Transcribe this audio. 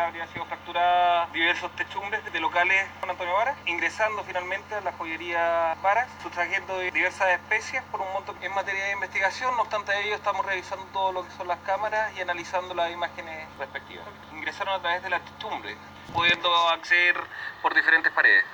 Habría sido fracturada diversos techumbres de locales con Antonio Varas, ingresando finalmente a la joyería Varas, sustrayendo diversas especies por un monto en materia de investigación. No obstante ello, estamos revisando todo lo que son las cámaras y analizando las imágenes respectivas. Ingresaron a través de la techumbre, pudiendo acceder por diferentes paredes.